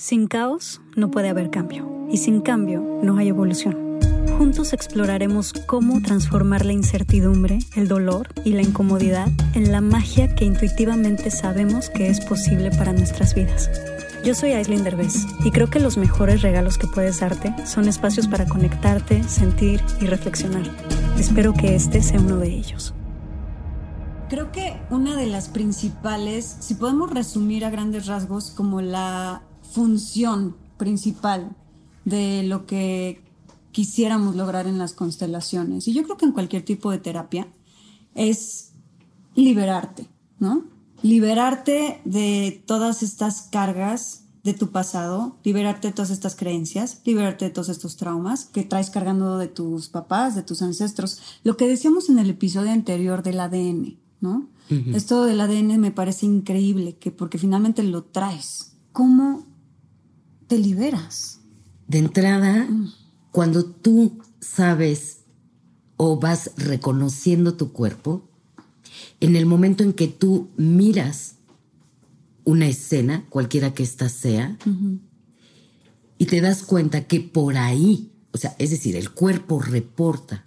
Sin caos no puede haber cambio y sin cambio no hay evolución. Juntos exploraremos cómo transformar la incertidumbre, el dolor y la incomodidad en la magia que intuitivamente sabemos que es posible para nuestras vidas. Yo soy Aislinn Derbez y creo que los mejores regalos que puedes darte son espacios para conectarte, sentir y reflexionar. Espero que este sea uno de ellos. Creo que una de las principales, si podemos resumir a grandes rasgos como la función principal de lo que quisiéramos lograr en las constelaciones, y yo creo que en cualquier tipo de terapia, es liberarte, ¿no? Liberarte de todas estas cargas de tu pasado, liberarte de todas estas creencias, liberarte de todos estos traumas que traes cargando de tus papás, de tus ancestros. Lo que decíamos en el episodio anterior del ADN, ¿no? Esto del ADN me parece increíble, que porque finalmente lo traes. ¿Cómo te liberas? De entrada, mm. cuando tú sabes o vas reconociendo tu cuerpo, en el momento en que tú miras una escena, cualquiera que ésta sea, y te das cuenta que por ahí, o sea, es decir, el cuerpo reporta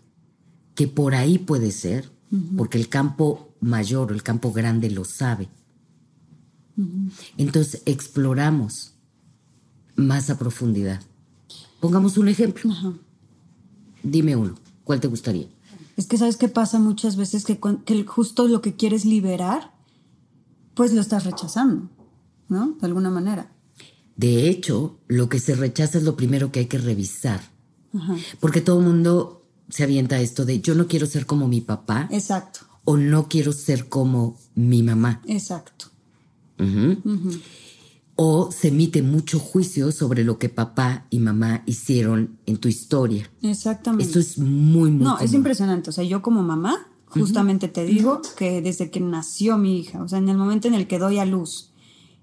que por ahí puede ser, porque el campo mayor o el campo grande lo sabe. Entonces exploramos más a profundidad. Pongamos un ejemplo. Dime uno, ¿cuál te gustaría? Es que sabes qué pasa muchas veces que, que, justo lo que quieres liberar, pues lo estás rechazando, ¿no? De alguna manera. De hecho, lo que se rechaza es lo primero que hay que revisar. Porque todo el mundo se avienta esto de yo no quiero ser como mi papá. Exacto o no quiero ser como mi mamá. Exacto. O se emite mucho juicio sobre lo que papá y mamá hicieron en tu historia. Exactamente. Eso es muy, muy. No, es impresionante. O sea, yo como mamá, justamente te digo que desde que nació mi hija, o sea, en el momento en el que doy a luz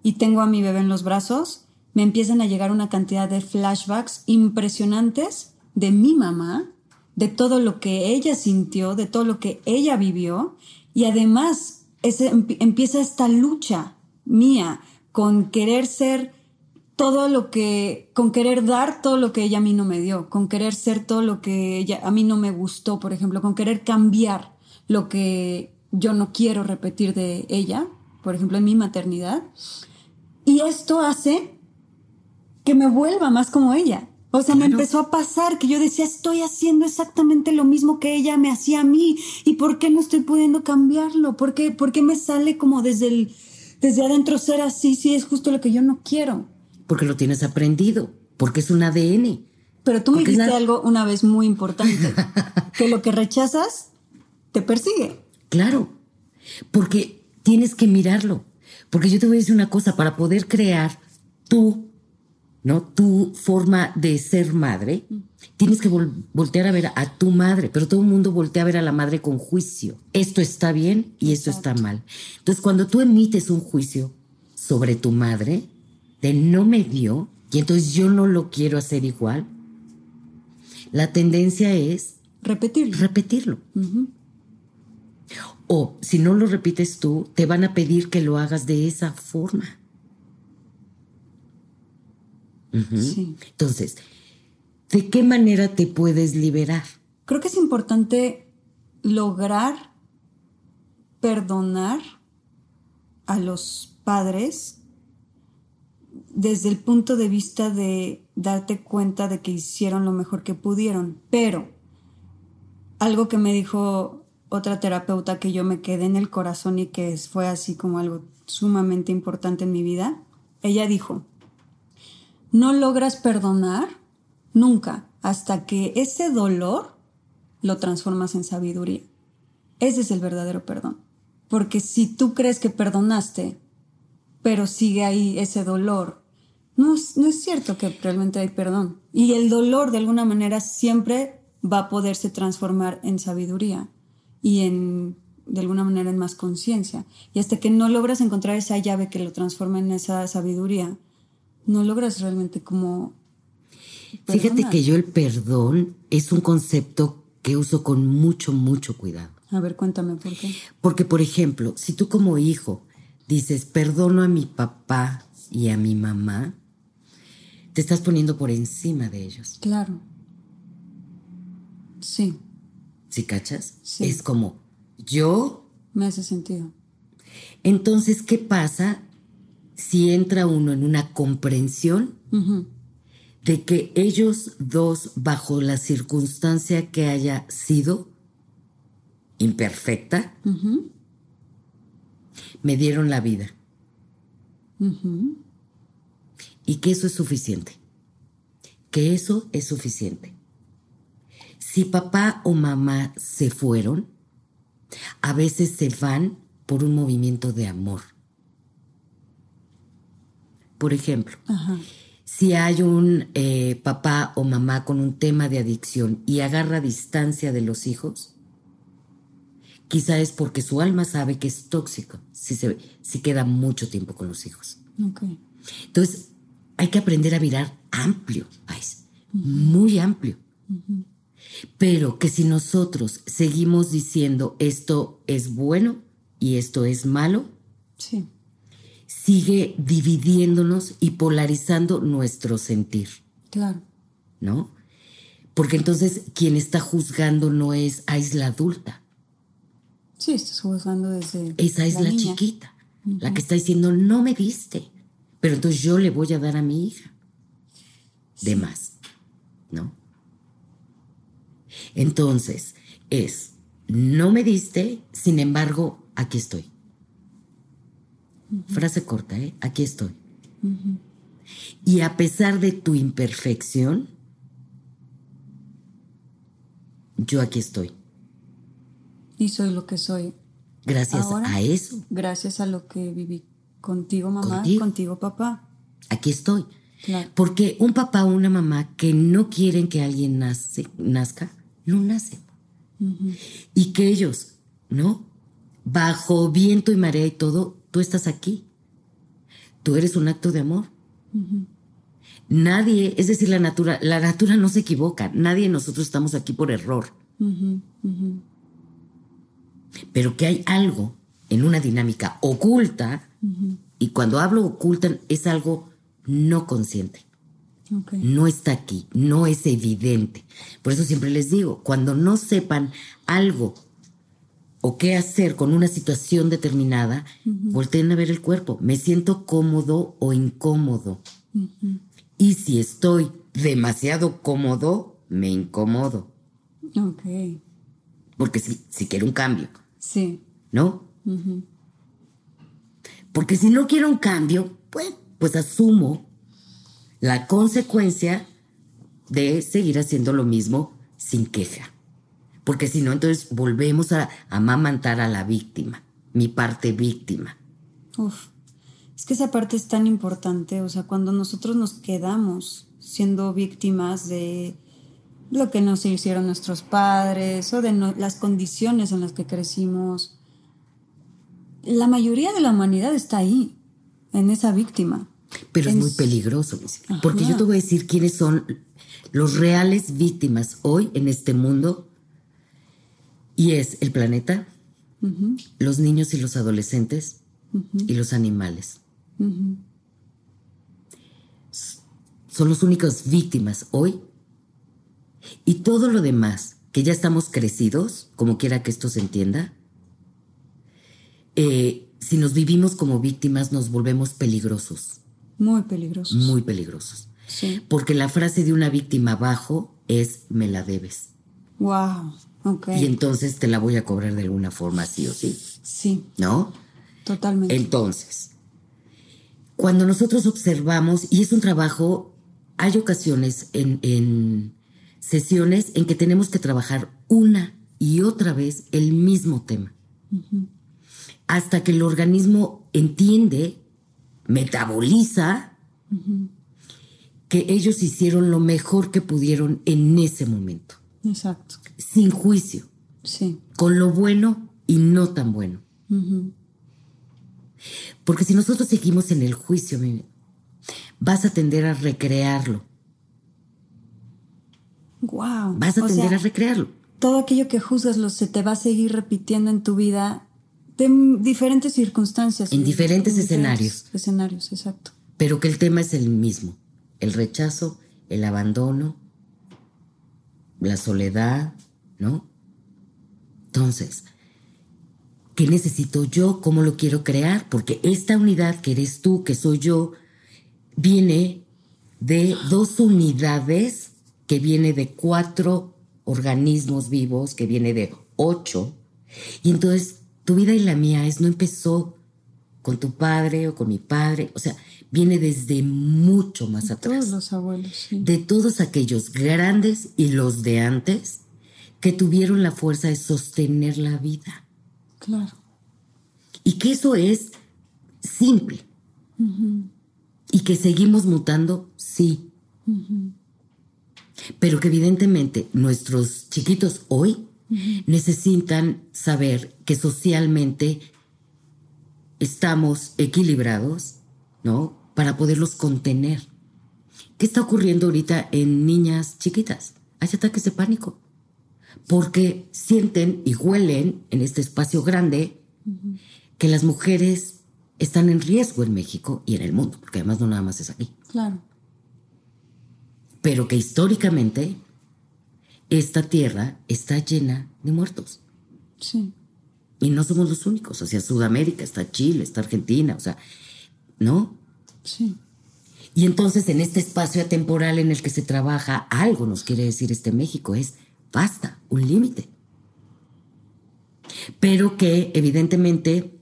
y tengo a mi bebé en los brazos, me empiezan a llegar una cantidad de flashbacks impresionantes de mi mamá de todo lo que ella sintió, de todo lo que ella vivió. Y además ese, empieza esta lucha mía con querer ser todo lo que, con querer dar todo lo que ella a mí no me dio, con querer ser todo lo que ella a mí no me gustó, por ejemplo, con querer cambiar lo que yo no quiero repetir de ella, por ejemplo, en mi maternidad. Y esto hace que me vuelva más como ella. O sea, me empezó a pasar que yo decía, estoy haciendo exactamente lo mismo que ella me hacía a mí. ¿Y por qué no estoy pudiendo cambiarlo? ¿Por qué, por qué me sale como desde, el, desde adentro ser así? Sí, es justo lo que yo no quiero. Porque lo tienes aprendido, porque es un ADN. Pero tú me dijiste algo una vez muy importante, que lo que rechazas te persigue. Claro, porque tienes que mirarlo. Porque yo te voy a decir una cosa, para poder crear tú ¿no? Tu forma de ser madre, tienes que voltear a ver a tu madre, pero todo el mundo voltea a ver a la madre con juicio. Esto está bien y esto está mal. Entonces, cuando tú emites un juicio sobre tu madre, de no me dio, y entonces yo no lo quiero hacer igual, la tendencia es repetirlo. Repetirlo. O si no lo repites tú, te van a pedir que lo hagas de esa forma. Entonces, ¿de qué manera te puedes liberar? Creo que es importante lograr perdonar a los padres desde el punto de vista de darte cuenta de que hicieron lo mejor que pudieron. Pero algo que me dijo otra terapeuta que yo me quedé en el corazón y que fue así como algo sumamente importante en mi vida, ella dijo, no logras perdonar nunca hasta que ese dolor lo transformas en sabiduría. Ese es el verdadero perdón. Porque si tú crees que perdonaste, pero sigue ahí ese dolor, no es, no es cierto que realmente hay perdón. Y el dolor de alguna manera siempre va a poderse transformar en sabiduría y en, de alguna manera, en más conciencia. Y hasta que no logras encontrar esa llave que lo transforma en esa sabiduría, no logras realmente como... Fíjate que yo el perdón es un concepto que uso con mucho, mucho cuidado. A ver, cuéntame por qué. Porque, por ejemplo, si tú como hijo dices, perdono a mi papá y a mi mamá, te estás poniendo por encima de ellos. Claro. Sí. ¿Sí cachas? Sí. Es como yo. Me hace sentido. Entonces, ¿qué pasa si entra uno en una comprensión de que ellos dos, bajo la circunstancia que haya sido imperfecta, me dieron la vida? Y que eso es suficiente. Que eso es suficiente. Si papá o mamá se fueron, a veces se van por un movimiento de amor. Por ejemplo, si hay un eh, papá o mamá con un tema de adicción y agarra distancia de los hijos, quizá es porque su alma sabe que es tóxico si, se, si queda mucho tiempo con los hijos. Entonces, hay que aprender a mirar amplio, muy amplio. Pero que si nosotros seguimos diciendo esto es bueno y esto es malo, sí. Sigue dividiéndonos y polarizando nuestro sentir. Claro. ¿No? Porque entonces quien está juzgando no es a isla adulta. Sí, estás juzgando desde. Esa es la, chiquita, la que está diciendo no me diste, pero entonces yo le voy a dar a mi hija. De más, ¿no? Entonces, es, no me diste, sin embargo, aquí estoy. Frase corta, ¿eh? Aquí estoy. Y a pesar de tu imperfección, yo aquí estoy. Y soy lo que soy. Gracias a eso. Gracias a lo que viví contigo, mamá, contigo, papá. Aquí estoy. Porque un papá o una mamá que no quieren que alguien nazca, no nacen. Y que ellos, ¿no? Bajo viento y marea y todo, tú estás aquí. Tú eres un acto de amor. Nadie, es decir, la natura, la natura no se equivoca. Nadie de nosotros estamos aquí por error. Pero que hay algo en una dinámica oculta, y cuando hablo oculta es algo no consciente. No está aquí, no es evidente. Por eso siempre les digo, cuando no sepan algo o qué hacer con una situación determinada, volteen a ver el cuerpo. Me siento cómodo o incómodo. Y si estoy demasiado cómodo, me incomodo. Ok. Porque si, si quiero un cambio. Sí. ¿No? Porque si no quiero un cambio, pues, pues asumo la consecuencia de seguir haciendo lo mismo sin queja. Porque si no, entonces volvemos a amamantar a la víctima, mi parte víctima. Uf, es que esa parte es tan importante, o sea, cuando nosotros nos quedamos siendo víctimas de lo que nos hicieron nuestros padres o de las condiciones en las que crecimos, la mayoría de la humanidad está ahí, en esa víctima. Pero es, muy peligroso, porque yo te voy a decir quiénes son los reales víctimas hoy en este mundo. Y es el planeta, los niños y los adolescentes y los animales. Son los únicos víctimas hoy. Y todo lo demás, que ya estamos crecidos, como quiera que esto se entienda, eh, si nos vivimos como víctimas nos volvemos peligrosos. Muy peligrosos. Muy peligrosos. Sí. Porque la frase de una víctima abajo es me la debes. Wow. Y entonces te la voy a cobrar de alguna forma, sí o sí. Sí. ¿No? Totalmente. Entonces, cuando nosotros observamos, y es un trabajo, hay ocasiones en, en sesiones en que tenemos que trabajar una y otra vez el mismo tema. Hasta que el organismo entiende metaboliza que ellos hicieron lo mejor que pudieron en ese momento. Exacto. Sin juicio. Sí. Con lo bueno y no tan bueno. Porque si nosotros seguimos en el juicio, vas a tender a recrearlo. Wow. Vas a tender a recrearlo. Todo aquello que juzgas lo, se te va a seguir repitiendo en tu vida de diferentes circunstancias. En diferentes escenarios. escenarios, exacto. Pero que el tema es el mismo. el rechazo, el abandono, la soledad, ¿no? Entonces, ¿qué necesito yo? ¿Cómo lo quiero crear? Porque esta unidad que eres tú, que soy yo, viene de dos unidades, que viene de cuatro organismos vivos, que viene de ocho. Y entonces tu vida y la mía es, no empezó con tu padre o con mi padre, o sea, viene desde mucho más atrás. Todos los abuelos, sí. De todos aquellos grandes y los de antes que tuvieron la fuerza de sostener la vida. Claro. Y que eso es simple. Y que seguimos mutando, sí. Pero que evidentemente nuestros chiquitos hoy necesitan saber que socialmente estamos equilibrados, ¿no? Para poderlos contener. ¿Qué está ocurriendo ahorita en niñas chiquitas? Hay ataques de pánico. Porque sienten y huelen en este espacio grande que las mujeres están en riesgo en México y en el mundo, porque además no nada más es aquí. Claro. Pero que históricamente esta tierra está llena de muertos. Sí. Y no somos los únicos. O sea, Sudamérica, está Chile, está Argentina, o sea, ¿no? Sí. Y entonces en este espacio atemporal en el que se trabaja, algo nos quiere decir este México, es basta, un límite. Pero que evidentemente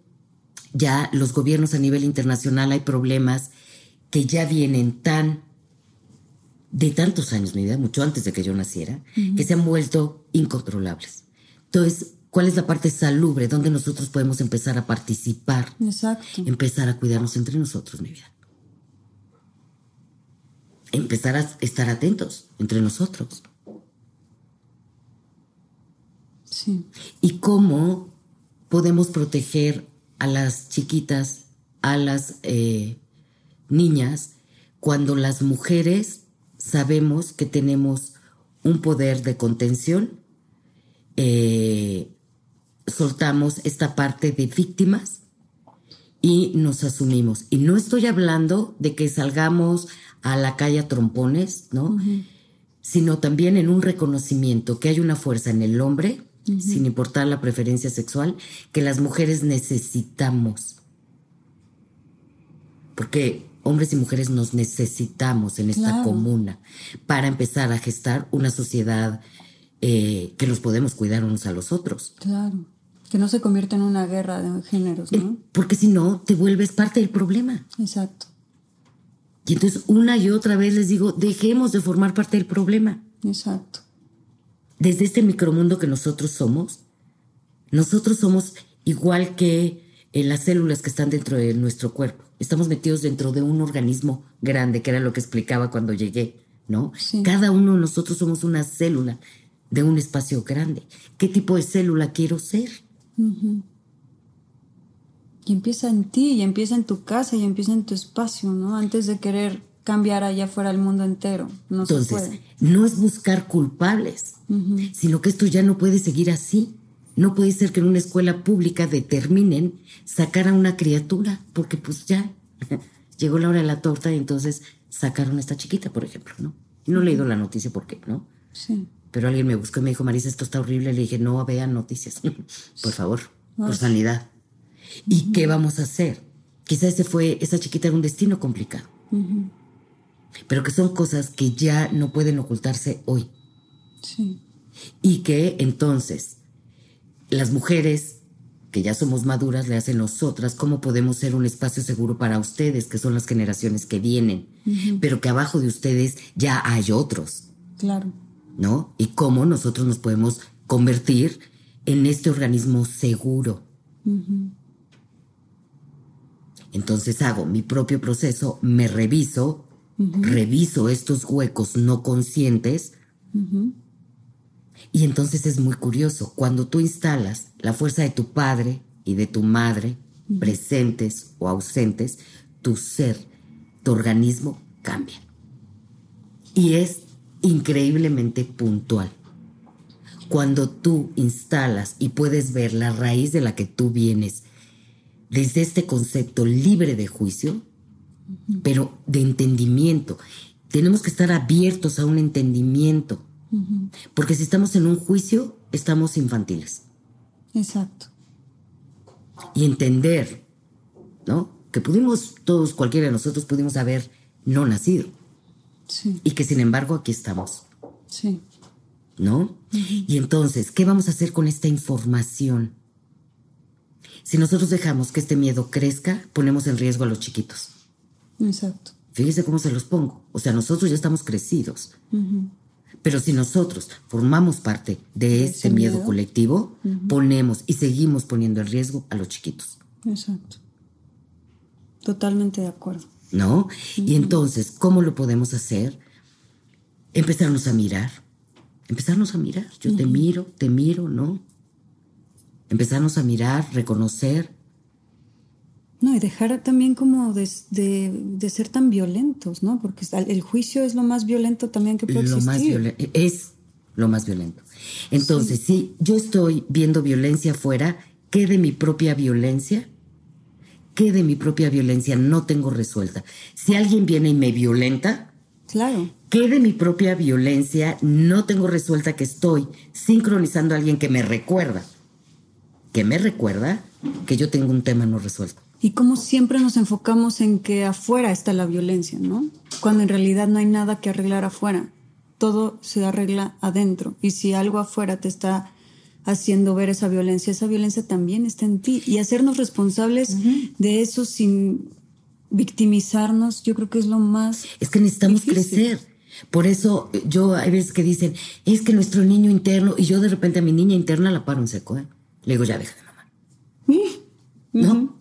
ya los gobiernos a nivel internacional hay problemas que ya vienen tan de tantos años, mi vida, mucho antes de que yo naciera, que se han vuelto incontrolables. Entonces, ¿cuál es la parte salubre donde nosotros podemos empezar a participar? Exacto. Empezar a cuidarnos entre nosotros, mi vida. Empezar a estar atentos entre nosotros. Sí. Y cómo podemos proteger a las chiquitas, a las eh, niñas, cuando las mujeres sabemos que tenemos un poder de contención, eh, soltamos esta parte de víctimas y nos asumimos. Y no estoy hablando de que salgamos a la calle a trompones, ¿no? Sino también en un reconocimiento que hay una fuerza en el hombre, sin importar la preferencia sexual, que las mujeres necesitamos. Porque hombres y mujeres nos necesitamos en esta Claro. comuna para empezar a gestar una sociedad eh, que nos podemos cuidar unos a los otros. Claro. Que no se convierta en una guerra de géneros, ¿no? Porque si no, te vuelves parte del problema. Exacto. Y entonces una y otra vez les digo, dejemos de formar parte del problema. Exacto. Desde este micromundo que nosotros somos, nosotros somos igual que eh, las células que están dentro de nuestro cuerpo. Estamos metidos dentro de un organismo grande, que era lo que explicaba cuando llegué, ¿no? Sí. Cada uno de nosotros somos una célula de un espacio grande. ¿Qué tipo de célula quiero ser? Y empieza en ti, y empieza en tu casa, y empieza en tu espacio, ¿no? Antes de querer cambiar allá afuera el mundo entero. No se Entonces, puede. no es buscar culpables, sino que esto ya no puede seguir así. No puede ser que en una escuela pública determinen sacar a una criatura, porque pues ya llegó la hora de la torta y entonces sacaron a esta chiquita, por ejemplo, ¿no? No he leído la noticia por qué, ¿no? Sí. Pero alguien me buscó y me dijo, Marisa, esto está horrible. Le dije, no vean noticias, por favor, por sanidad. ¿Y qué vamos a hacer? Quizá ese fue, esa chiquita era un destino complicado. Pero que son cosas que ya no pueden ocultarse hoy. Sí. Y que entonces las mujeres que ya somos maduras le hacen nosotras cómo podemos ser un espacio seguro para ustedes, que son las generaciones que vienen, pero que abajo de ustedes ya hay otros. Claro. ¿no? Y cómo nosotros nos podemos convertir en este organismo seguro. Entonces hago mi propio proceso, me reviso, reviso estos huecos no conscientes. Y entonces es muy curioso, cuando tú instalas la fuerza de tu padre y de tu madre, presentes o ausentes, tu ser, tu organismo cambia. Y es increíblemente puntual. Cuando tú instalas y puedes ver la raíz de la que tú vienes, desde este concepto libre de juicio, pero de entendimiento tenemos que estar abiertos a un entendimiento. Porque si estamos en un juicio, estamos infantiles. Exacto. Y entender, ¿no? Que pudimos, todos, cualquiera de nosotros pudimos haber no nacido. Sí. Y que sin embargo aquí estamos. Sí. ¿No? Y entonces, ¿qué vamos a hacer con esta información? Si nosotros dejamos que este miedo crezca, ponemos en riesgo a los chiquitos. Exacto. Fíjese cómo se los pongo. O sea, nosotros ya estamos crecidos. Pero si nosotros formamos parte de este miedo, miedo. colectivo, ponemos y seguimos poniendo en riesgo a los chiquitos. Exacto. Totalmente de acuerdo. ¿No? Y entonces, ¿cómo lo podemos hacer? Empezarnos a mirar. Empezarnos a mirar. Yo te miro, te miro, ¿no? Empezarnos a mirar, reconocer. No, y dejar también como de, de- de ser tan violentos, ¿no? Porque el juicio es lo más violento también que puede lo existir. violento. Es lo más violento. Entonces, si yo estoy viendo violencia afuera, ¿qué de mi propia violencia? ¿Qué de mi propia violencia no tengo resuelta? Si alguien viene y me violenta, Claro. ¿qué de mi propia violencia no tengo resuelta que estoy sincronizando a alguien que me recuerda? Que me recuerda que yo tengo un tema no resuelto. Y como siempre nos enfocamos en que afuera está la violencia, ¿no? Cuando en realidad no hay nada que arreglar afuera. Todo se arregla adentro. Y si algo afuera te está haciendo ver esa violencia, esa violencia también está en ti. Y hacernos responsables de eso sin victimizarnos, yo creo que es lo más... Es que necesitamos Difícil. crecer. Por eso eh, yo hay veces que dicen, es que nuestro niño interno, y yo de repente a mi niña interna la paro en seco, ¿eh? Le digo, ya deja de mamar. ¿No?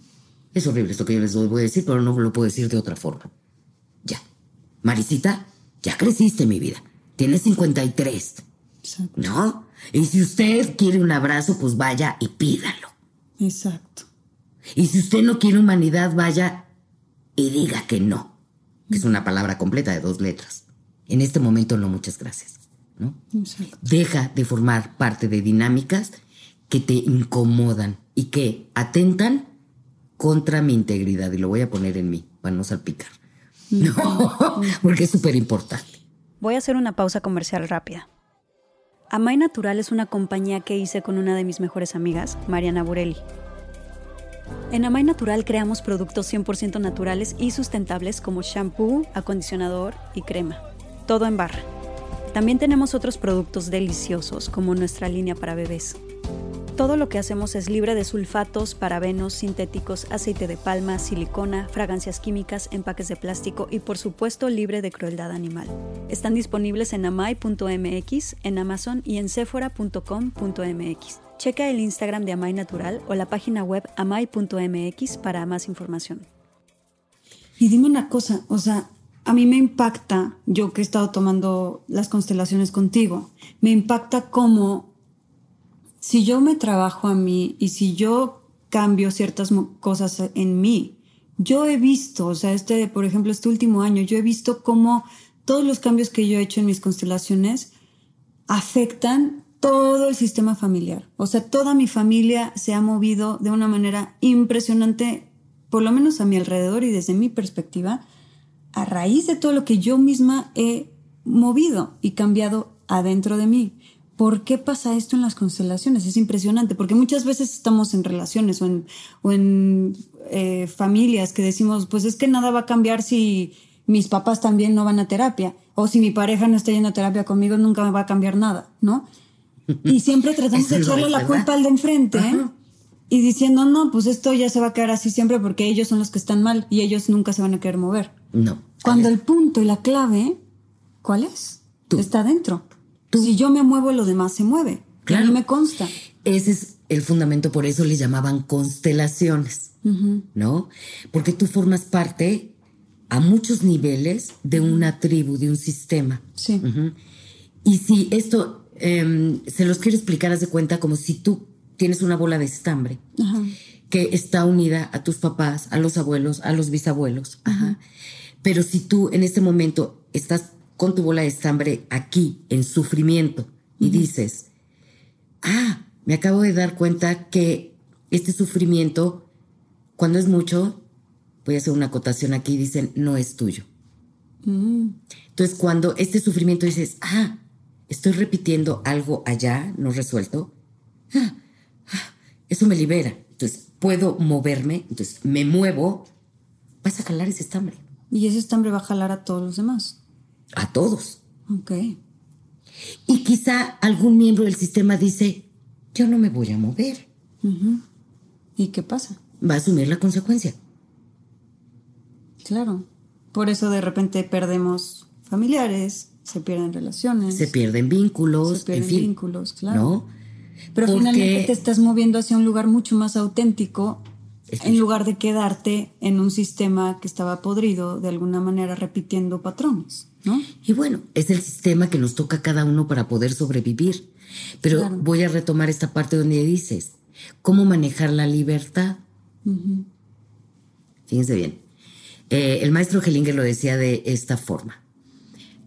Es horrible esto que yo les voy a decir, pero no lo puedo decir de otra forma. Ya. Marisita, ya creciste mi vida. Tienes 53. Exacto. ¿No? Y si usted quiere un abrazo, pues vaya y pídalo. Exacto. Y si usted no quiere humanidad, vaya y diga que no. Que es una palabra completa de dos letras. En este momento no, muchas gracias. ¿no? Exacto. Deja de formar parte de dinámicas que te incomodan y que atentan contra mi integridad. Y lo voy a poner en mí, para no salpicar. No, porque es súper importante. Voy a hacer una pausa comercial rápida. Amay Natural es una compañía que hice con una de mis mejores amigas, Mariana Burelli. En Amay Natural creamos productos 100% naturales y sustentables como shampoo, acondicionador y crema. Todo en barra. También tenemos otros productos deliciosos como nuestra línea para bebés. Todo lo que hacemos es libre de sulfatos, parabenos, sintéticos, aceite de palma, silicona, fragancias químicas, empaques de plástico y por supuesto libre de crueldad animal. Están disponibles en amai.mx, en Amazon y en sephora.com.mx. Checa el Instagram de Amai Natural o la página web amai.mx para más información. Y dime una cosa, o sea, a mí me impacta, yo que he estado tomando las constelaciones contigo, me impacta cómo si yo me trabajo a mí y si yo cambio ciertas cosas en mí, yo he visto, o sea, este, por ejemplo, este último año, yo he visto cómo todos los cambios que yo he hecho en mis constelaciones afectan todo el sistema familiar. O sea, toda mi familia se ha movido de una manera impresionante, por lo menos a mi alrededor y desde mi perspectiva, a raíz de todo lo que yo misma he movido y cambiado adentro de mí. ¿Por qué pasa esto en las constelaciones? Es impresionante, porque muchas veces estamos en relaciones o en, o en eh, familias que decimos, pues es que nada va a cambiar si mis papás también no van a terapia, o si mi pareja no está yendo a terapia conmigo, nunca me va a cambiar nada, ¿no? Y siempre tratamos de echarle la verdad. culpa al de enfrente, ¿eh? Y diciendo, no, pues esto ya se va a quedar así siempre porque ellos son los que están mal y ellos nunca se van a querer mover. No. Cuando el punto y la clave, ¿cuál es? Tú. Está dentro. Si yo me muevo, lo demás se mueve. Claro. me consta. Ese es el fundamento, por eso le llamaban constelaciones, ¿no? Porque tú formas parte a muchos niveles de una tribu, de un sistema. Sí. Y si esto em, se los quiero explicar, haz de cuenta como si tú tienes una bola de estambre Ajá. que está unida a tus papás, a los abuelos, a los bisabuelos. Ajá. Pero si tú en este momento estás con tu bola de estambre aquí, en sufrimiento, y dices, ah, me acabo de dar cuenta que este sufrimiento, cuando es mucho, voy a hacer una acotación aquí, dicen, no es tuyo. Entonces, cuando este sufrimiento dices, ah, estoy repitiendo algo allá, no resuelto, ah, ah, eso me libera. Entonces, puedo moverme, entonces me muevo, vas a jalar ese estambre. Y ese estambre va a jalar a todos los demás. A todos. Ok. Y quizá algún miembro del sistema dice, yo no me voy a mover. ¿Y qué pasa? Va a asumir la consecuencia. Claro. Por eso de repente perdemos familiares, se pierden relaciones. Se pierden vínculos. Se pierden en fin, vínculos, claro. ¿No? Pero Porque- finalmente te estás moviendo hacia un lugar mucho más auténtico en lugar de quedarte en un sistema que estaba podrido, de alguna manera repitiendo patrones, ¿no? Y bueno, es el sistema que nos toca a cada uno para poder sobrevivir. Pero Claro. voy a retomar esta parte donde dices, ¿cómo manejar la libertad? Fíjense bien. Eh, el maestro Hellinger lo decía de esta forma.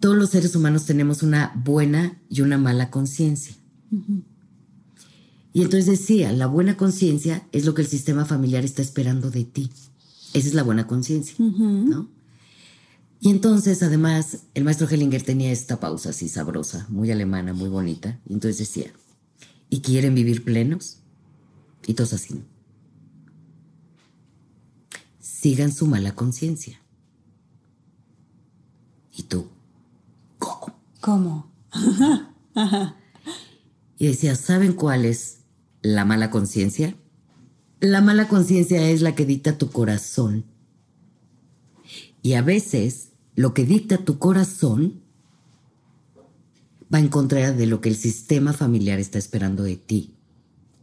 Todos los seres humanos tenemos una buena y una mala conciencia. Y entonces decía, la buena conciencia es lo que el sistema familiar está esperando de ti. Esa es la buena conciencia, ¿no? Y entonces, además, el maestro Hellinger tenía esta pausa así sabrosa, muy alemana, muy bonita. Y entonces decía, ¿y quieren vivir plenos? Y todos así. Sigan su mala conciencia. ¿Y tú? ¿Cómo? ¿Cómo? Y decía, ¿saben cuál es la mala conciencia? La mala conciencia es la que dicta tu corazón. Y a veces lo que dicta tu corazón va en contra de lo que el sistema familiar está esperando de ti.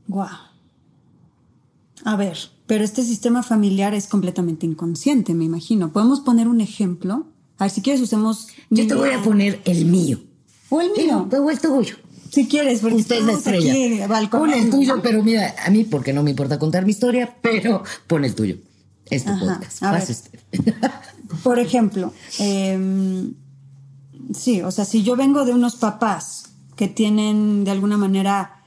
Guau. A ver, pero este sistema familiar es completamente inconsciente, me imagino. ¿Podemos poner un ejemplo? A ver, si quieres usemos... Yo te voy a poner el mío. O el mío. Te el tuyo. Si quieres, porque Usted es la aquí estrella. Pon el tuyo, pero mira, a mí porque no me importa contar mi historia, pero pon el tuyo. Es tu Ajá, podcast. usted. Por ejemplo, em, sí, o sea, si yo vengo de unos papás que tienen de alguna manera,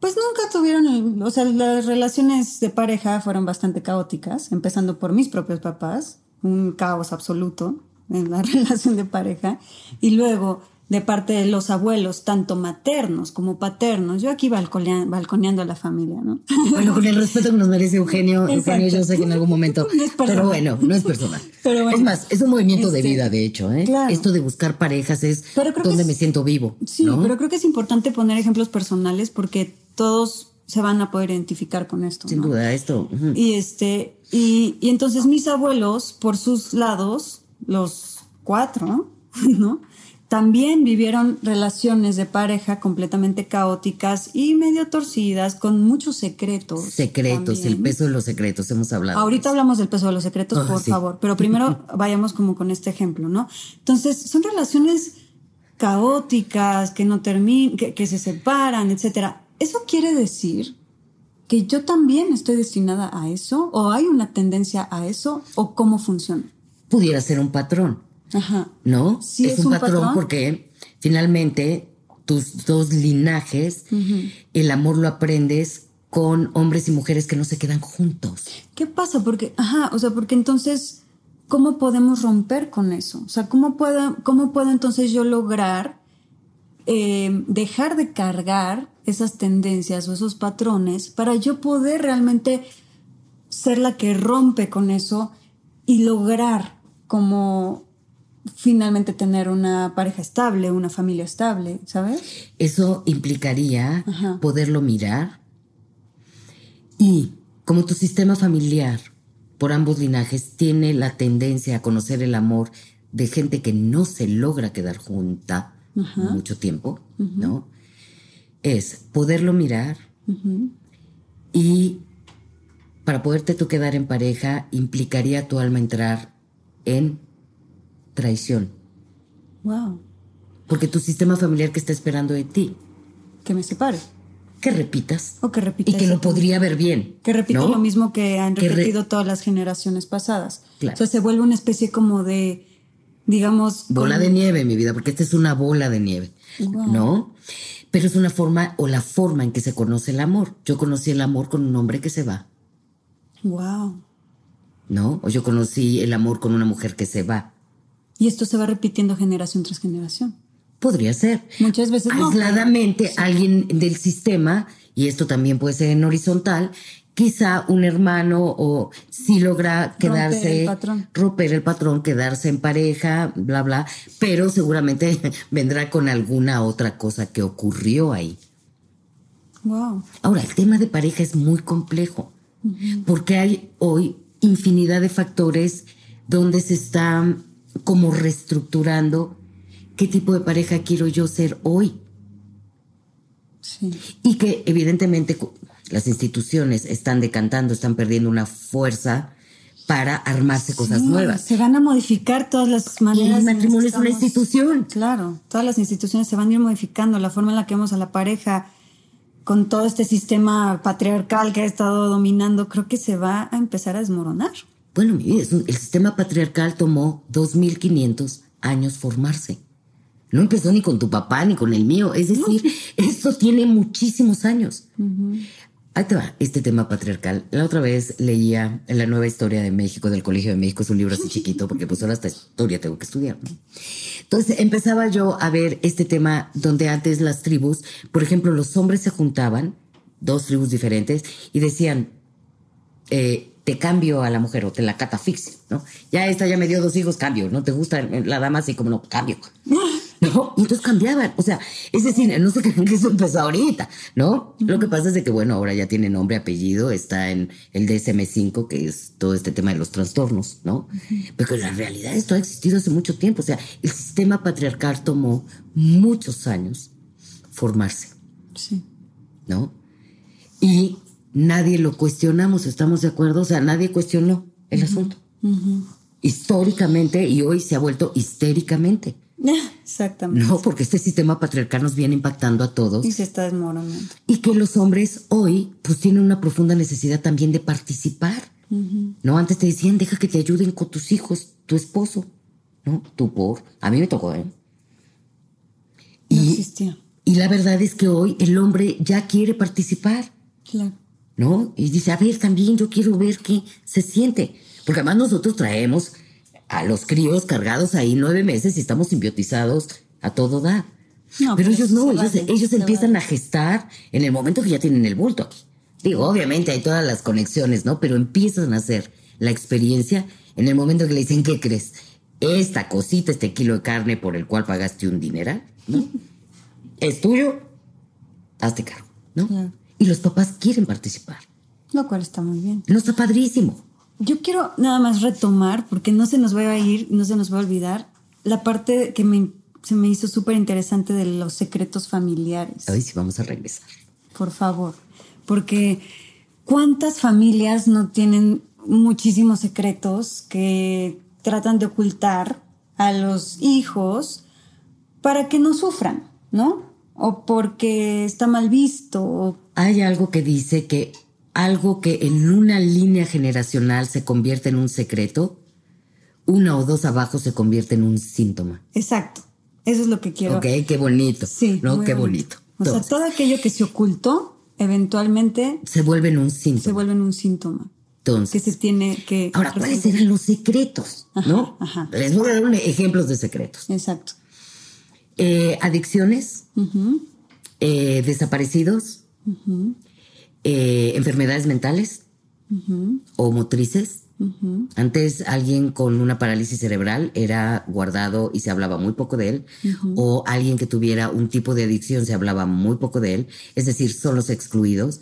pues nunca tuvieron, o sea, las relaciones de pareja fueron bastante caóticas, empezando por mis propios papás, un caos absoluto en la relación de pareja, y luego de parte de los abuelos, tanto maternos como paternos, yo aquí balconea- balconeando a la familia, ¿no? Bueno, con el respeto que nos merece Eugenio. Eugenio, yo sé que en algún momento. No es personal. pero bueno, no es personal. Pero bueno. es más, es un movimiento de Este, vida, de hecho, ¿eh? claro. Esto de buscar parejas es donde es- me siento vivo. Sí, ¿no? pero creo que es importante poner ejemplos personales porque todos se van a poder identificar con esto. Sin ¿no? duda, esto. Y este, y, y entonces mis abuelos, por sus lados, los cuatro, ¿no? También vivieron relaciones de pareja completamente caóticas y medio torcidas, con muchos secretos. Secretos, también. el peso de los secretos, hemos hablado. Ahorita hablamos del peso de los secretos, por sí. favor, pero primero vayamos como con este ejemplo, ¿no? Entonces, son relaciones caóticas, que no terminan, que, que se separan, etcétera. ¿Eso quiere decir que yo también estoy destinada a eso? ¿O hay una tendencia a eso? ¿O cómo funciona? Pudiera ser un patrón, Ajá. ¿no? Sí, es un patrón. porque finalmente tus dos linajes, el amor lo aprendes con hombres y mujeres que no se quedan juntos. ¿Qué pasa? Porque, ajá, o sea, porque entonces, ¿cómo podemos romper con eso? O sea, ¿cómo puedo, cómo puedo entonces yo lograr eh, dejar de cargar esas tendencias o esos patrones para yo poder realmente ser la que rompe con eso y lograr como finalmente tener una pareja estable, una familia estable, ¿sabes? Eso implicaría Ajá. poderlo mirar y como tu sistema familiar por ambos linajes tiene la tendencia a conocer el amor de gente que no se logra quedar junta mucho tiempo, ¿no? Es poderlo mirar y para poderte tú quedar en pareja implicaría a tu alma entrar en traición, Wow. porque tu sistema familiar que está esperando de ti, Que me separe. que repitas O que repita y que lo podría ver bien. Que repite ¿no? lo mismo que han Que re- repetido todas las generaciones pasadas. Claro. O sea, se vuelve una especie como de, digamos... Bola de nieve, mi vida, porque esta es una bola de nieve, Wow. ¿no? Pero es una forma o la forma en que se conoce el amor. Yo conocí el amor con un hombre que se va, Wow. ¿no? O yo conocí el amor con una mujer que se va. Y esto se va repitiendo generación tras generación. Podría ser. Muchas veces no, Aisladamente, alguien del sistema, y esto también puede ser en horizontal, quizá un hermano o si logra quedarse, el patrón. romper el patrón, quedarse en pareja, bla, bla, pero seguramente vendrá con alguna otra cosa que ocurrió ahí. Wow. Ahora, el tema de pareja es muy complejo, porque hay hoy infinidad de factores donde se está como reestructurando qué tipo de pareja quiero yo ser hoy. Sí. Y que evidentemente las instituciones están decantando, están perdiendo una fuerza para armarse cosas Sí, nuevas. Se van a modificar todas las maneras. el en las matrimonio es una institución. Claro, todas las instituciones se van a ir modificando, la forma en la que vemos a la pareja con todo este sistema patriarcal que ha estado dominando, creo que se va a empezar a desmoronar. Bueno, mi vida, es un- el sistema patriarcal tomó 2500 años formarse. No empezó ni con tu papá ni con el mío. Es decir, esto tiene muchísimos años. Ahí te va este tema patriarcal. La otra vez leía en la nueva historia de México, del Colegio de México, es un libro así chiquito, porque pues ahora esta historia tengo que estudiar. ¿no? Entonces empezaba yo a ver este tema donde antes las tribus, por ejemplo, los hombres se juntaban, dos tribus diferentes, y decían, eh, te cambio a la mujer o te la catafixio, ¿no? Ya esta ya me dio dos hijos, cambio, ¿no? ¿Te gusta la dama así como no? Cambio. ¿No? Y entonces cambiaban. O sea, es decir, no se crean que eso empezó ahorita, ¿no? Lo que pasa es de que, bueno, ahora ya tiene nombre, apellido, está en el DSM-5, que es todo este tema de los trastornos, ¿no? Pero la realidad esto ha existido hace mucho tiempo. O sea, el sistema patriarcal tomó muchos años formarse. Sí. ¿no? Y nadie lo cuestionamos, ¿estamos de acuerdo? O sea, nadie cuestionó el asunto. Históricamente y hoy se ha vuelto histéricamente, Exactamente. ¿no? Porque este sistema patriarcal nos viene impactando a todos Y se está desmoronando. y que los hombres hoy pues tienen una profunda necesidad también de participar, ¿no? Antes te decían, deja que te ayuden con tus hijos, tu esposo, ¿no? Tú por, a mí me tocó, ¿eh? No Y, existía. y la verdad es que hoy el hombre ya quiere participar. Claro. ¿No? Y dice, a ver, también yo quiero ver qué se siente. Porque además nosotros traemos a los críos cargados ahí nueve meses y estamos simbiotizados a todo da. No, pero pero ellos no, ellos, vale, ellos empiezan vale. a gestar en el momento que ya tienen el bulto aquí. Digo, obviamente hay todas las conexiones, ¿no? Pero empiezan a hacer la experiencia en el momento que le dicen, ¿qué crees? Esta cosita, este kilo de carne por el cual pagaste un dineral, ¿no? es tuyo, hazte cargo, ¿no? Claro. Y los papás quieren participar. Lo cual está muy bien. No está padrísimo. Yo quiero nada más retomar, porque no se nos va a ir, no se nos va a olvidar, la parte que me, se me hizo súper interesante de los secretos familiares. A ver si vamos a regresar. Por favor. Porque cuántas familias no tienen muchísimos secretos que tratan de ocultar a los hijos para que no sufran, ¿no? O porque está mal visto, o Hay algo que dice que algo que en una línea generacional se convierte en un secreto, una o dos abajo se convierte en un síntoma. Exacto. Eso es lo que quiero. Ok, qué bonito. Sí. ¿No? Qué bonito. O sea, todo aquello que se ocultó, eventualmente se vuelve en un se síntoma. vuelve en un síntoma que Entonces, se tiene que. ahora, ¿cuáles eran los secretos? ¿No? ajá. Les voy a dar ejemplos de secretos. Exacto. Eh, adicciones, eh, desaparecidos, eh, enfermedades mentales. O motrices. Antes alguien con una parálisis cerebral era guardado y se hablaba muy poco de él, o alguien que tuviera un tipo de adicción se hablaba muy poco de él, es decir, son los excluidos.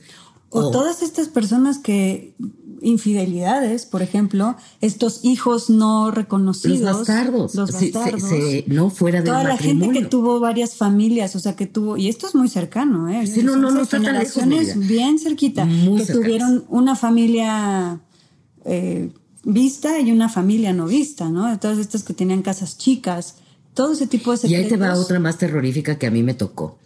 O O- todas estas personas que infidelidades, por ejemplo, estos hijos no reconocidos, los bastardos, los se- bastardos, se- no fuera del toda la gente que tuvo varias familias, o sea, que tuvo y esto es muy cercano, ¿eh? Sí, no, no, no está tan lejos, bien cerquita, Muy que cercanas. tuvieron una familia eh, vista y una familia no vista, ¿no? De todas estas que tenían casas chicas, todo ese tipo de Y secretos. ahí te va otra más terrorífica que a mí me tocó.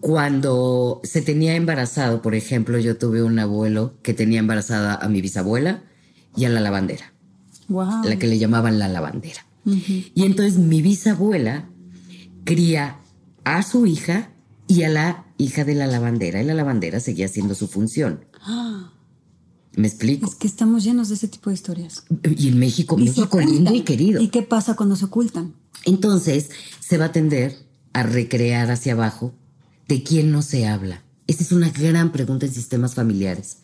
Cuando se tenía embarazado, por ejemplo, yo tuve un abuelo que tenía embarazada a mi bisabuela y a la lavandera, Wow. la que le llamaban la lavandera. Y entonces mi bisabuela cría a su hija y a la hija de la lavandera, y la lavandera seguía haciendo su función. ¿Me explico? Es que estamos llenos de ese tipo de historias. Y en México, Y México lindo y querido. ¿Y qué pasa cuando se ocultan? Entonces se va a tender a recrear hacia abajo de quién no se habla. Esa es una gran pregunta en sistemas familiares.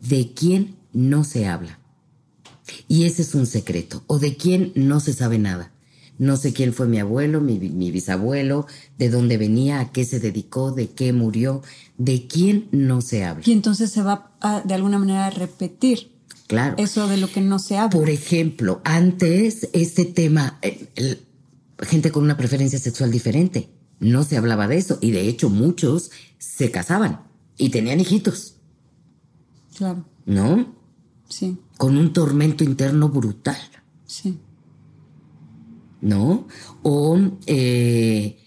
¿De quién no se habla? Y ese es un secreto. ¿O de quién no se sabe nada? No sé quién fue mi abuelo, mi, mi bisabuelo, de dónde venía, a qué se dedicó, de qué murió. ¿De quién no se habla? Y entonces se va a, de alguna manera a repetir Claro. eso de lo que no se habla. Por ejemplo, antes este tema, el- gente con una preferencia sexual diferente, no se hablaba de eso y de hecho muchos se casaban y tenían hijitos, Claro, ¿no? sí, Con un tormento interno brutal, sí. ¿no? O eh,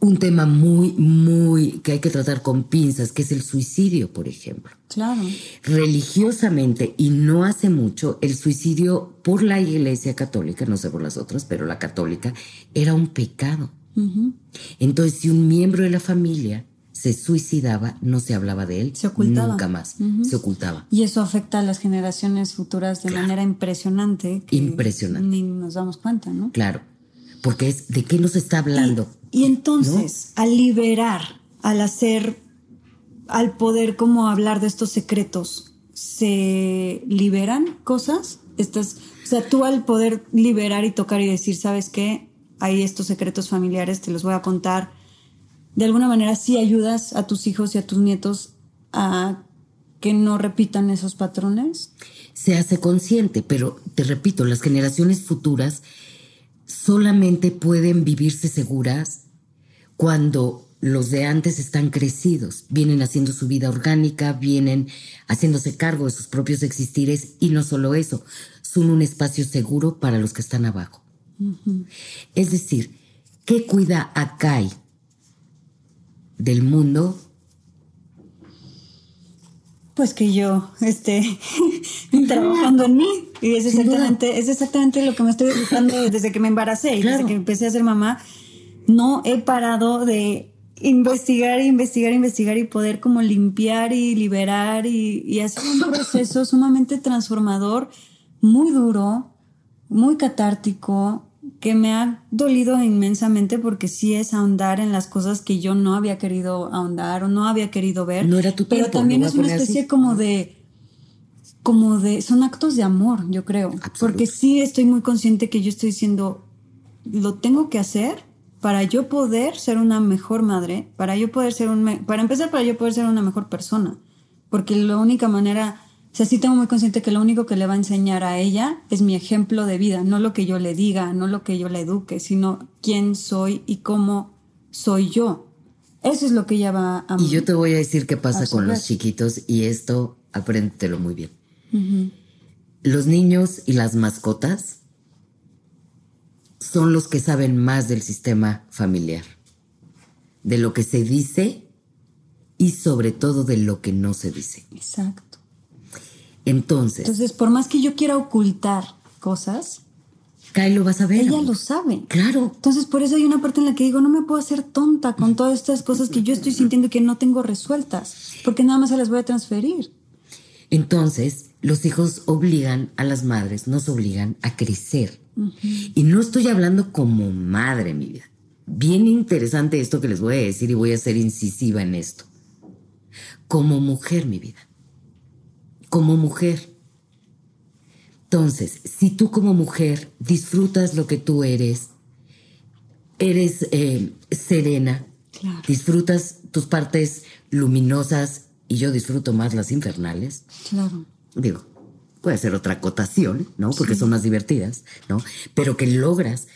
un tema muy, muy que hay que tratar con pinzas, que es el suicidio, por ejemplo. Claro. religiosamente y no hace mucho el suicidio por la iglesia católica, no sé por las otras, pero la católica, era un pecado. Entonces, si un miembro de la familia se suicidaba, no se hablaba de él Se ocultaba. nunca más, se ocultaba. Y eso afecta a las generaciones futuras de manera impresionante. que Impresionante. Ni nos damos cuenta, ¿no? Claro, porque es de qué nos está hablando. Y entonces, al liberar, al hacer, al poder como hablar de estos secretos, ¿se liberan cosas? Estas, o sea, tú al poder liberar y tocar y decir, ¿sabes qué? Hay estos secretos familiares, te los voy a contar. De alguna manera sí ayudas a tus hijos y a tus nietos a que no repitan esos patrones. se hace consciente, pero te repito, las generaciones futuras solamente pueden vivirse seguras cuando los de antes están crecidos, vienen haciendo su vida orgánica, vienen haciéndose cargo de sus propios existires y no solo eso, son un espacio seguro para los que están abajo. Es decir, ¿qué cuida a Kai del mundo? Pues que yo esté trabajando en mí. Y es exactamente, es exactamente lo que me estoy buscando desde que me embaracé y Claro. desde que empecé a ser mamá. No he parado de investigar, investigar, investigar y poder como limpiar y liberar y, y hacer un proceso sumamente transformador, muy duro, muy catártico, que me ha dolido inmensamente porque sí es ahondar en las cosas que yo no había querido ahondar o no había querido ver. No era tu Pero tiempo, también lo voy es a una poner así. especie como de como de son actos de amor, yo creo, porque sí estoy muy consciente que yo estoy diciendo lo tengo que hacer para yo poder ser una mejor madre, para yo poder ser un para empezar para yo poder ser una mejor persona, porque la única manera o sea, sí tengo muy consciente que lo único que le va a enseñar a ella es mi ejemplo de vida, no lo que yo le diga, no lo que yo le eduque, sino quién soy y cómo soy yo. Eso es lo que ella va a Y yo te voy a decir qué pasa con los chiquitos y esto apréndetelo muy bien. Los niños y las mascotas son los que saben más del sistema familiar, de lo que se dice y sobre todo de lo que no se dice. Exacto. Entonces, Entonces, por más que yo quiera ocultar cosas, Kai lo vas a ver. ella lo sabe. Claro. Entonces, por eso hay una parte en la que digo, no me puedo hacer tonta con todas estas cosas que yo estoy sintiendo que no tengo resueltas, porque nada más se las voy a transferir. Entonces, los hijos obligan a las madres, nos obligan a crecer. Y no estoy hablando como madre, mi vida. Bien interesante esto que les voy a decir y voy a ser incisiva en esto. Como mujer, mi vida. Como mujer. Entonces, si tú como mujer disfrutas lo que tú eres, eres eh, serena, Claro. disfrutas tus partes luminosas y yo disfruto más las infernales, Claro. digo, puede ser otra acotación, ¿no? Porque son más divertidas, ¿no? Pero que logras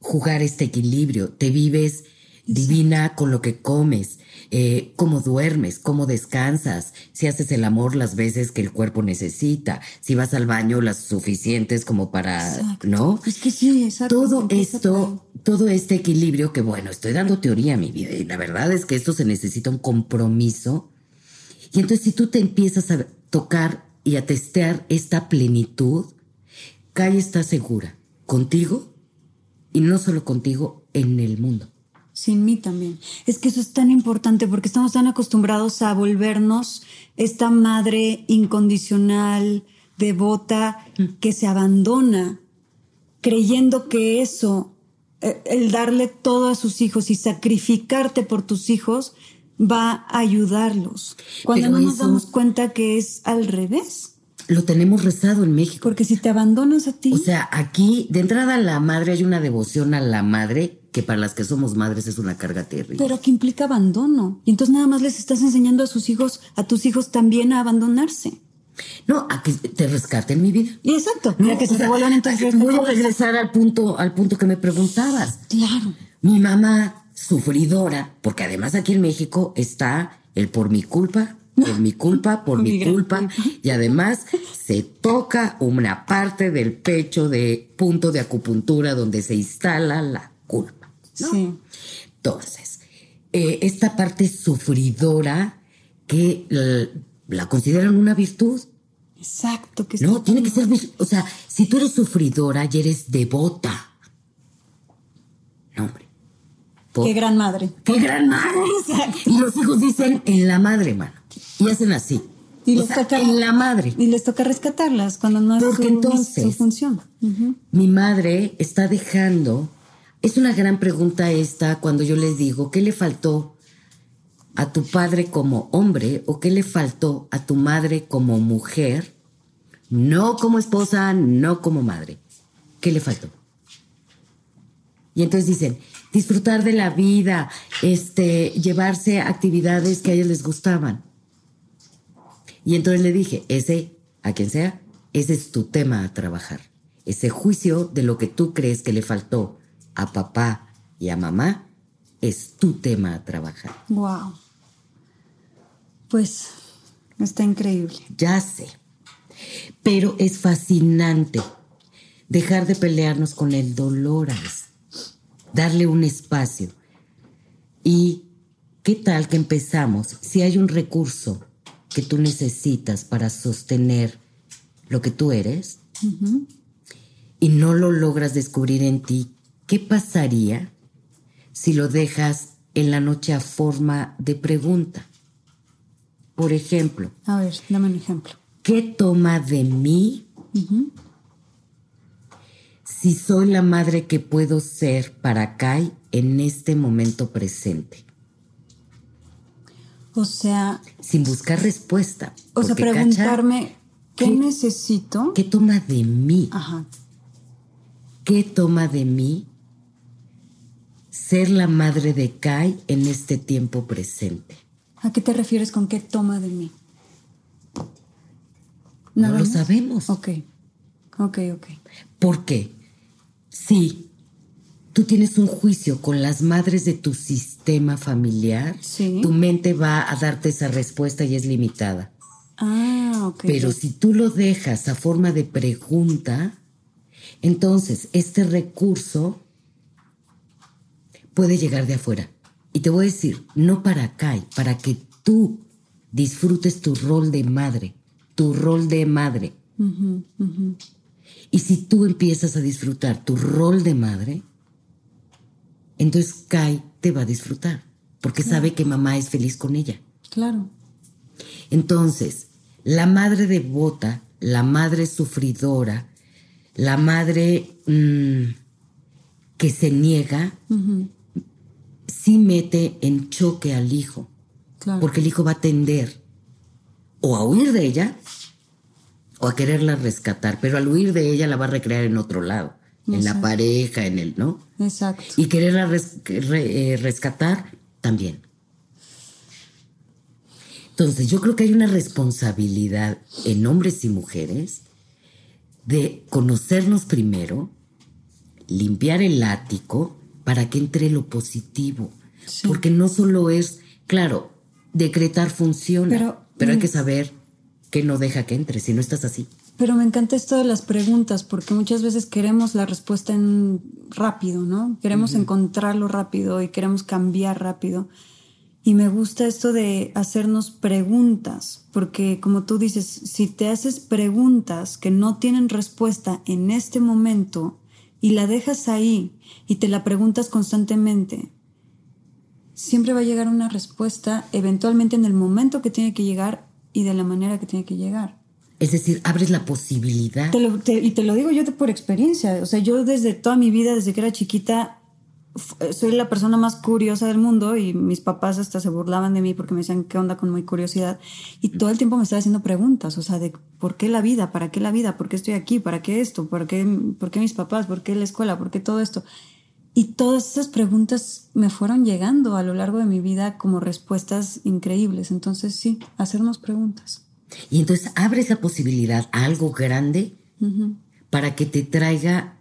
jugar este equilibrio, te vives divina con lo que comes, eh, cómo duermes, cómo descansas, si haces el amor las veces que el cuerpo necesita, si vas al baño las suficientes como para, Exacto. ¿no? Es que sí, exacto. Todo esto, todo este equilibrio que bueno, estoy dando teoría a mi vida y la verdad es que esto se necesita un compromiso. Y entonces si tú te empiezas a tocar y a testear esta plenitud, Kai está segura contigo y no solo contigo en el mundo. Sin mí también. Es que eso es tan importante porque estamos tan acostumbrados a volvernos esta madre incondicional, devota, que se abandona, creyendo que eso, eh, el darle todo a sus hijos y sacrificarte por tus hijos, va a ayudarlos. Cuando Pero no nos damos cuenta que es al revés. Lo tenemos rezado en México. Porque si te abandonas a ti, O sea, aquí de entrada la madre hay una devoción a la madre que para las que somos madres es una carga terrible. pero que implica abandono. Y entonces nada más les estás enseñando a sus hijos, a tus hijos también a abandonarse. no, a que te rescaten mi vida. Exacto, No, que se sea, te vuelvan entonces Voy a regresar al punto, al punto que me preguntabas. Claro. Mi mamá, sufridora, porque además aquí en México está el por mi culpa, por mi culpa, por mi culpa, y además se toca una parte del pecho de punto de acupuntura donde se instala la culpa. ¿No? Sí. Entonces, eh, esta parte sufridora que la, la consideran una virtud, Exacto. Que no, tiene que ser, o sea, si tú eres sufridora y eres devota, no, hombre. Por- Qué gran madre. ¡Qué gran madre! Y los hijos dicen en la madre, mano. Y hacen así. Y O les sea, toca- en la madre. Y les toca rescatarlas cuando no es Porque su, entonces- su función. Mi madre está dejando. Es una gran pregunta esta cuando yo les digo, ¿qué le faltó a tu padre como hombre o qué le faltó a tu madre como mujer? No como esposa, no como madre. ¿Qué le faltó? Y entonces dicen, disfrutar de la vida, este, llevarse actividades que a ellos les gustaban. Y entonces le dije, ese, a quien sea, ese es tu tema a trabajar. Ese juicio de lo que tú crees que le faltó a papá y a mamá es tu tema a trabajar. Wow. Pues está increíble. Ya sé. Pero es fascinante dejar de pelearnos con el dolor, darle un espacio. ¿Y qué tal que empezamos? Si hay un recurso que tú necesitas para sostener lo que tú eres y no lo logras descubrir en ti, ¿qué pasaría si lo dejas en la noche a forma de pregunta? Por ejemplo, A ver, dame un ejemplo. ¿Qué toma de mí si soy la madre que puedo ser para Kai en este momento presente? O sea, Sin buscar respuesta. o sea, preguntarme qué, ¿Qué- necesito. ¿Qué toma de mí? Ajá. ¿Qué toma de mí ser la madre de Kai en este tiempo presente? ¿A qué te refieres con qué toma de mí? No ¿Nada lo más? sabemos. Ok. Ok, ok. ¿Por qué? Si tú tienes un juicio con las madres de tu sistema familiar, Sí. tu mente va a darte esa respuesta y es limitada. Ah, ok. Pero si tú lo dejas a forma de pregunta, entonces este recurso puede llegar de afuera. Y te voy a decir, no para acá, para que tú disfrutes tu rol de madre, tu rol de madre. Y si tú empiezas a disfrutar tu rol de madre, entonces Kai te va a disfrutar, porque sabe que mamá es feliz con ella. Claro. Entonces, la madre devota, la madre sufridora, la madre mm, que se niega, sí mete en choque al hijo, Claro. porque el hijo va a tender o a huir de ella o a quererla rescatar, pero al huir de ella la va a recrear en otro lado, en la pareja, en el, ¿no? Exacto. Y quererla res- re- eh, rescatar también. Entonces, yo creo que hay una responsabilidad en hombres y mujeres de conocernos primero, limpiar el ático para que entre lo positivo. Sí. Porque no solo es, claro, decretar funciona, Pero- pero, hay mm. que saber que no deja que entre si no estás así. Pero me encanta esto de las preguntas, porque muchas veces queremos la respuesta en rápido, ¿no? Queremos encontrarlo rápido y queremos cambiar rápido. Y me gusta esto de hacernos preguntas, porque como tú dices, si te haces preguntas que no tienen respuesta en este momento y la dejas ahí y te la preguntas constantemente, siempre va a llegar una respuesta eventualmente en el momento que tiene que llegar y de la manera que tiene que llegar. Es decir, abres la posibilidad. y te lo digo yo por experiencia. O sea, yo desde toda mi vida, desde que era chiquita, soy la persona más curiosa del mundo y mis papás hasta se burlaban de mí porque me decían qué onda con muy curiosidad y todo el tiempo me estaba haciendo preguntas, o sea, de por qué la vida, para qué la vida, por qué estoy aquí, para qué esto, por qué, por qué mis papás, por qué la escuela, por qué todo esto. Y todas esas preguntas me fueron llegando a lo largo de mi vida como respuestas increíbles. Entonces sí, hacernos preguntas. Y entonces abres la posibilidad a algo grande para que te traiga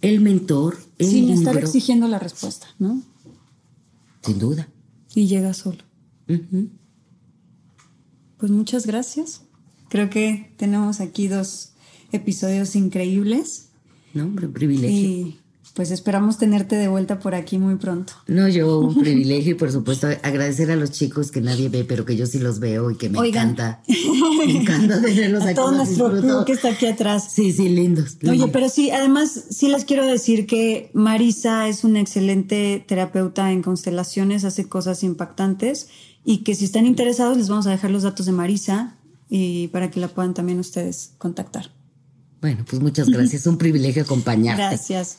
el mentor, el Sin estar exigiendo la respuesta, ¿no? Sin duda. Y llega solo. Pues muchas gracias. Creo que tenemos aquí dos episodios increíbles. No, hombre, un privilegio pues esperamos tenerte de vuelta por aquí muy pronto. No, yo un privilegio y por supuesto agradecer a los chicos que nadie ve, pero que yo sí los veo y que me encanta. Me encanta tenerlos aquí. todo nuestro club que está aquí atrás. Sí, sí, lindos, Oye, pero sí, además sí les quiero decir que Marisa es una excelente terapeuta en constelaciones, hace cosas impactantes y que si están interesados les vamos a dejar los datos de Marisa y para que la puedan también ustedes contactar. Bueno, pues muchas gracias. un privilegio acompañarte. Gracias.